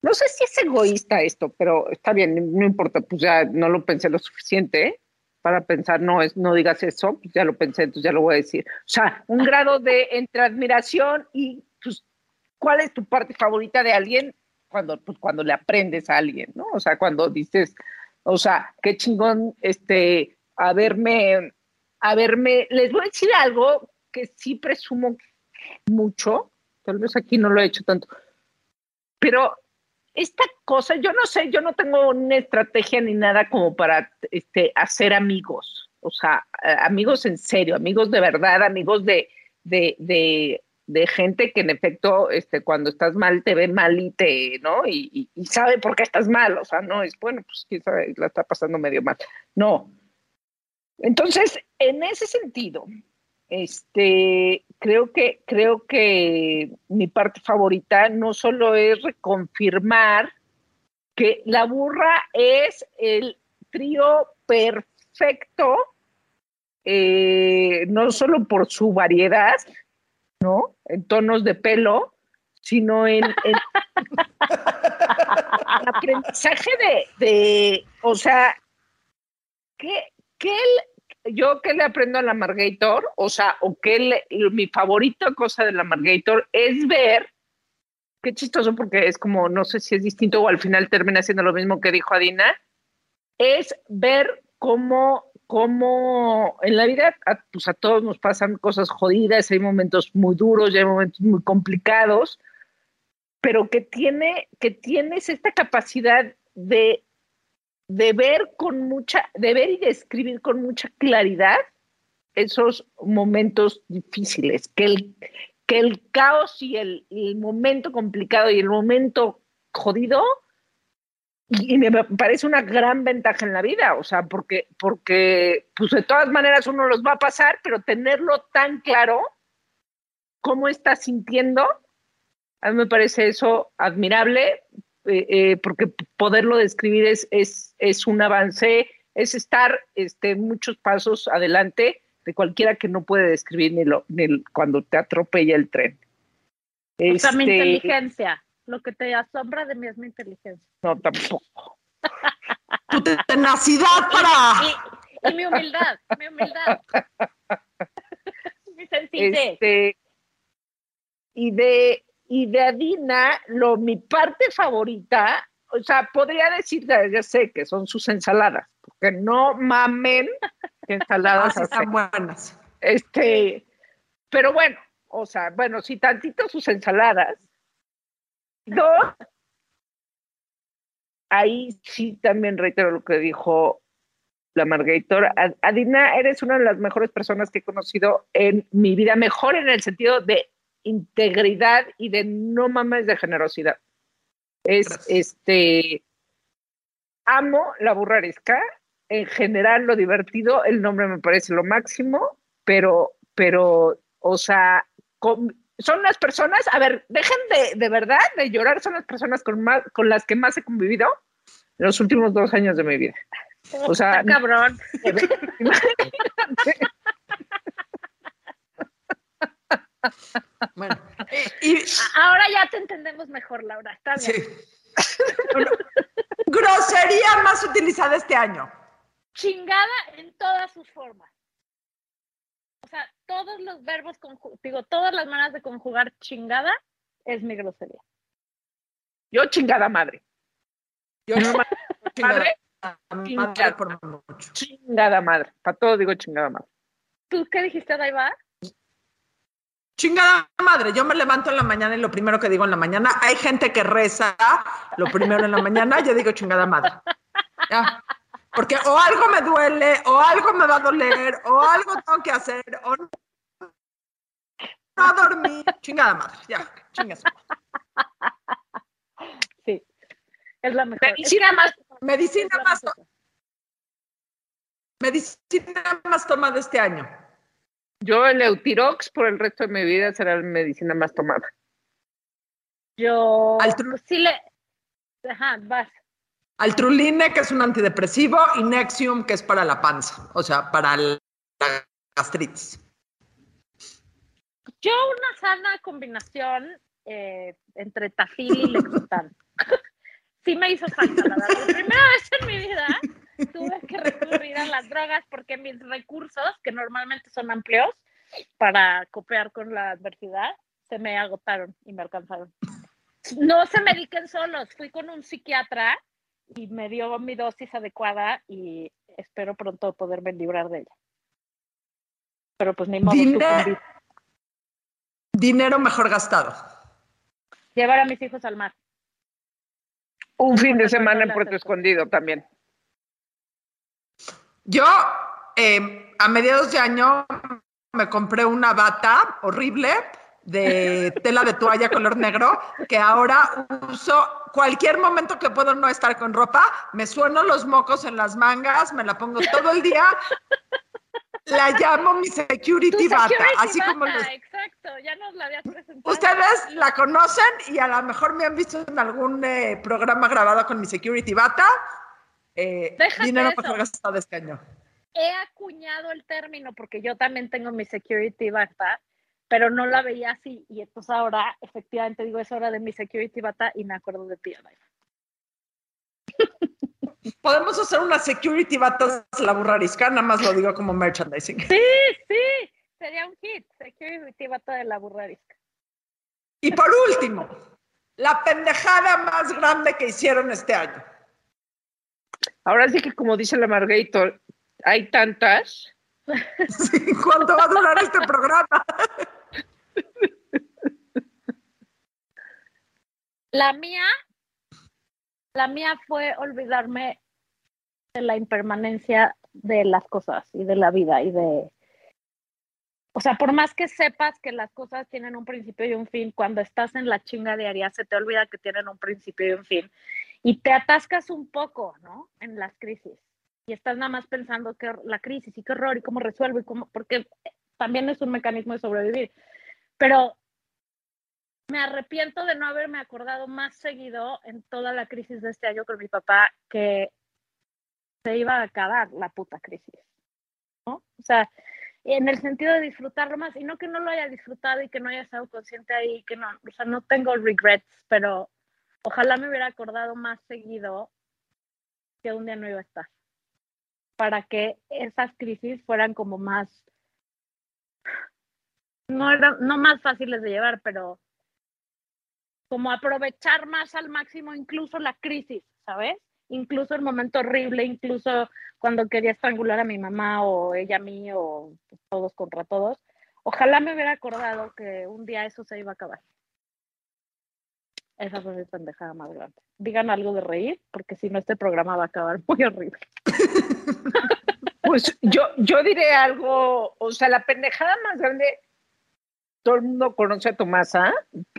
no sé si es egoísta esto, pero está bien, no importa, pues ya no lo pensé lo suficiente ¿eh? para pensar, no es, no digas eso, pues ya lo pensé, entonces ya lo voy a decir. O sea, un grado de entre admiración y pues, ¿cuál es tu parte favorita de alguien? Cuando, pues, cuando le aprendes a alguien, ¿no? O sea, cuando dices, o sea, qué chingón, este, haberme, haberme, les voy a decir algo que sí presumo mucho, tal vez aquí no lo he hecho tanto, pero esta cosa, yo no sé, yo no tengo una estrategia ni nada como para este, hacer amigos, o sea, amigos en serio, amigos de verdad, amigos de, de, de, gente que en efecto, este, cuando estás mal te ve mal y te, ¿no? Y, y sabe por qué estás mal, o sea, no es, bueno, pues quién sabe, la está pasando medio mal. No. Entonces, en ese sentido, este, creo que, creo que mi parte favorita no solo es reconfirmar que la burra es el trío perfecto, eh, no solo por su variedad, ¿no? En tonos de pelo, sino en, en *laughs* aprendizaje de, de, o sea, ¿qué, qué el- yo que le aprendo a la Margator, o sea, o que le- mi favorita cosa de la Margator es ver, qué chistoso porque es como, no sé si es distinto o al final termina siendo lo mismo que dijo Adina, es ver cómo, cómo en la vida a, pues a todos nos pasan cosas jodidas, hay momentos muy duros, y hay momentos muy complicados, pero que tiene, que tienes esta capacidad de, de ver con mucha, de ver y de escribir con mucha claridad esos momentos difíciles, que el, que el caos y el, el momento complicado y el momento jodido y, me parece una gran ventaja en la vida, o sea, porque, porque pues de todas maneras uno los va a pasar, pero tenerlo tan claro, cómo estás sintiendo, a mí me parece eso admirable, eh, eh, porque poderlo describir es, es, es un avance, es estar este, muchos pasos adelante de cualquiera que no puede describir ni, lo, ni cuando te atropella el tren. O sea, mi Este, inteligencia. Lo que te asombra de mí es mi inteligencia. no, tampoco. *laughs* Tu tenacidad para. Y, y mi humildad, mi humildad. *laughs* *laughs* mi sencillez. Este, y de y de Adina, lo, mi parte favorita, o sea, podría decir, ya sé que son sus ensaladas, porque no mamen qué *laughs* ensaladas hacen. están buenas. Este, pero bueno, o sea, bueno, si tantito sus ensaladas. Dos, ahí sí también reitero lo que dijo la Margator. Ad- Adina, eres una de las mejores personas que he conocido en mi vida, mejor en el sentido de integridad y de no mames de generosidad. Es Gracias. este amo la burraresca, en general lo divertido, el nombre me parece lo máximo, pero, pero, o sea, con- son las personas, a ver, dejen de, de verdad de llorar, son las personas con, más, con las que más he convivido en los últimos dos años de mi vida. O sea, Está cabrón. *laughs* Bueno, y, y- Ahora ya te entendemos mejor, Laura. Está bien. sí. Bueno, grosería más utilizada este año. Chingada en todas sus formas. O sea, todos los verbos, conju- digo, todas las maneras de conjugar chingada es mi grosería. yo chingada madre. Yo no Madre, madre *laughs* por mucho. chingada madre. Para todo digo chingada madre. ¿Tú qué dijiste, Daiva? Chingada madre, yo me levanto en la mañana y lo primero que digo en la mañana, hay gente que reza lo primero en la mañana, yo digo chingada madre. Ya. Porque o algo me duele, o algo me va a doler, o algo tengo que hacer, o no, no dormí. Chingada madre, ya, chingas. Sí. Es la mejor. Medicina más- Medicina más, medicina más tomada este año. Yo el Eutirox por el resto de mi vida será la medicina más tomada. Yo Altru- pues, sí le. Ajá, vas. Altruline, que es un antidepresivo, y Nexium, que es para la panza, o sea, para la gastritis. Yo una sana combinación eh, entre tafil y lexotan. *laughs* sí me hizo falta, la verdad. Por primera *laughs* vez en mi vida tuve que recurrir a las drogas porque mis recursos, que normalmente son amplios para copiar con la adversidad, se me agotaron y me alcanzaron. No se mediquen solos, fui con un psiquiatra y me dio mi dosis adecuada y espero pronto poderme librar de ella. Pero pues ni modo. Dinero mejor gastado. Llevar a mis hijos al mar. Un fin de semana en Puerto. Escondido también. Yo, eh, a mediados de año, me compré una bata horrible de tela de toalla color negro que ahora uso cualquier momento que puedo no estar con ropa, me sueno los mocos en las mangas, me la pongo todo el día. La llamo mi security bata, security así bata, como los Exacto, ya nos la habías presentado. Ustedes la conocen y a lo mejor me han visto en algún eh, programa grabado con mi security bata. Eh, dinero eso. mejor gastado este año. He acuñado el término porque yo también tengo mi security bata, pero no la veía así. Y entonces ahora, efectivamente, digo, es hora de mi security bata y me acuerdo de ti. *laughs* Podemos hacer una security bata la burrarisca, nada más lo digo como merchandising. Sí, sí, sería un hit. Security bata de la burrarisca. Y por último, la pendejada más grande que hicieron este año. Ahora sí que como dice la Margator, hay tantas. Sí, ¿Cuánto va a durar este programa? La mía, la mía fue olvidarme de la impermanencia de las cosas y de la vida y de, o sea, por más que sepas que las cosas tienen un principio y un fin, cuando estás en la chinga diaria se te olvida que tienen un principio y un fin y te atascas un poco, ¿no? En las crisis y estás nada más pensando que la crisis y qué horror y cómo resuelvo y cómo, porque también es un mecanismo de sobrevivir, pero me arrepiento de no haberme acordado más seguido en toda la crisis de este año con mi papá que se iba a acabar la puta crisis. ¿no? O sea, en el sentido de disfrutarlo más, y no que no lo haya disfrutado y que no haya estado consciente ahí, que no, o sea, no tengo regrets, pero ojalá me hubiera acordado más seguido que un día no iba a estar. Para que esas crisis fueran como más, no eran, no más fáciles de llevar, pero como aprovechar más al máximo incluso la crisis, ¿sabes? Incluso el momento horrible, incluso cuando quería estrangular a mi mamá o ella a mí o todos contra todos. Ojalá me hubiera acordado que un día eso se iba a acabar. Esa fue mi pendejada más grande. Digan algo de reír, porque si no este programa va a acabar muy horrible. *laughs* Pues yo, yo diré algo, o sea, la pendejada más grande, todo el mundo conoce a Tomasa.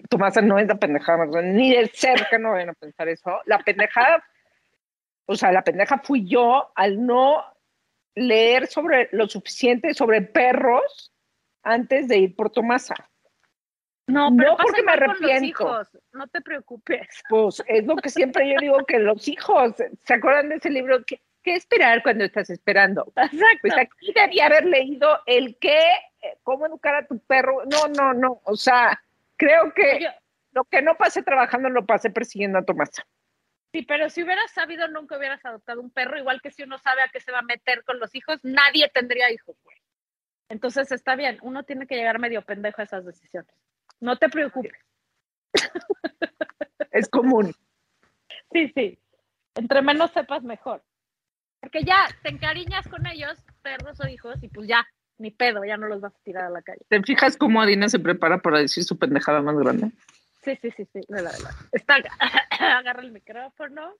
Tomasa no es la pendejada más grande, ni de cerca no vayan a pensar eso. La pendejada, o sea, la pendeja fui yo al no leer sobre lo suficiente sobre perros antes de ir por Tomasa. No, No, pero pasa porque me igual con los arrepiento. hijos, No te preocupes. *laughs* Pues es lo que siempre yo digo que los hijos, ¿se acuerdan de ese libro ¿qué esperar cuando estás esperando? *laughs* Exacto. Pues aquí debía haber leído el qué, eh, cómo educar a tu perro. No, no, no. O sea, creo que lo que no pasé trabajando lo pasé persiguiendo a Tomás. Sí, pero si hubieras sabido, nunca hubieras adoptado un perro, igual que si uno sabe a qué se va a meter con los hijos, nadie tendría hijos, güey. Entonces está bien, uno tiene que llegar medio pendejo a esas decisiones. No te preocupes. *laughs* Es común. Sí, sí. Entre menos sepas, mejor. Porque ya te encariñas con ellos, perros o hijos, y pues ya, ni pedo, ya no los vas a tirar a la calle. ¿Te fijas cómo Adina se prepara para decir su pendejada más grande? Sí, sí, sí, sí. Está, *coughs* agarra el micrófono.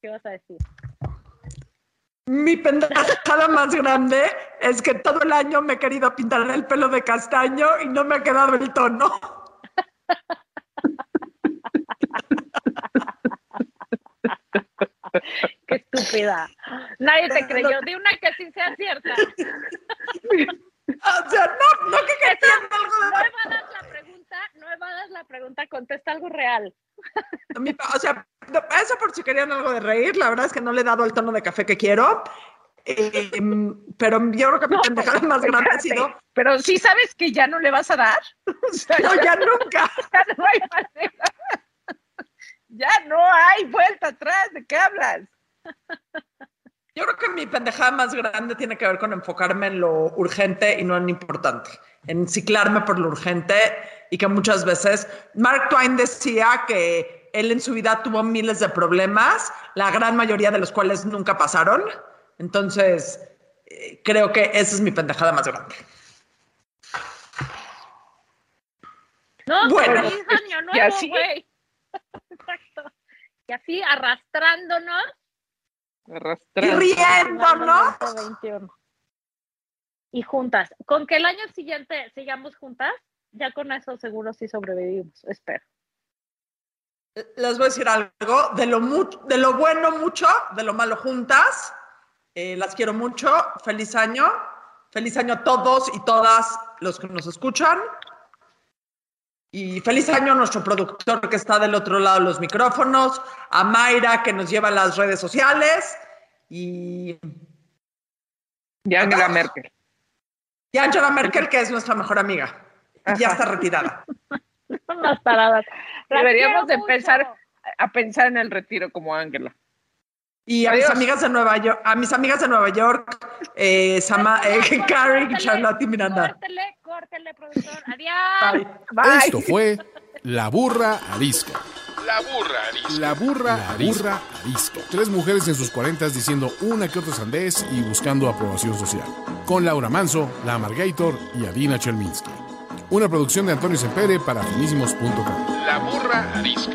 ¿Qué vas a decir? Mi pendejada más grande es que todo el año me he querido pintar el pelo de castaño y no me ha quedado el tono. *laughs* Qué estúpida. Nadie te creyó. Di una que sí sea cierta. O sea, no, no que querían algo No evadas la pregunta, no evadas la pregunta, contesta algo real. Mi O sea, no, eso por si querían algo de reír, la verdad es que no le he dado el tono de café que quiero. Eh, pero yo creo que mi pendejada más grande ha sido. Pero sí sabes que ya no le vas a dar. O *laughs* sea, No, ya nunca. *laughs* ya no hay manera. *laughs* Ya no hay vuelta atrás. ¿De qué hablas? Yo creo que mi pendejada más grande tiene que ver con enfocarme en lo urgente y no en lo importante. En ciclarme por lo urgente y que muchas veces. Mark Twain decía que él en su vida tuvo miles de problemas, la gran mayoría de los cuales nunca pasaron. Entonces, eh, creo que esa es mi pendejada más grande. No, Bueno, feliz año y nuevo, así- güey. *laughs* Exacto. Y así arrastrándonos. Y Arrastrando. riéndonos. 2021. Y juntas. Con que el año siguiente sigamos juntas, ya con eso seguro sí sobrevivimos, espero. Les voy a decir algo, de lo, mu- de lo bueno mucho, de lo malo juntas. Eh, las quiero mucho. Feliz año. Feliz año a todos y todas los que nos escuchan. Y feliz año a nuestro productor que está del otro lado de los micrófonos, a Mayra que nos lleva a las redes sociales y, Y Angela Merkel. y Angela Merkel que es nuestra mejor amiga. Y Ya está retirada. Son *laughs* las taradas. Las Deberíamos de a pensar en el retiro como Ángela. Y a mis amigas de Nueva York, a mis amigas de Nueva York, eh, Sama, eh, Carrie, *laughs* Charlotte y Miranda. Córtele, córtele, productor. Adiós. Bye. Bye. Esto fue La Burra Arisca. La burra arisca. La burra, burra arisca. Tres mujeres en sus cuarentas diciendo una que otra sandez y buscando aprobación social. Con Laura Manso, La Amargator y Adina Chelminsky. Una producción de Antonio Sempere para finísimos.com. La burra arisca.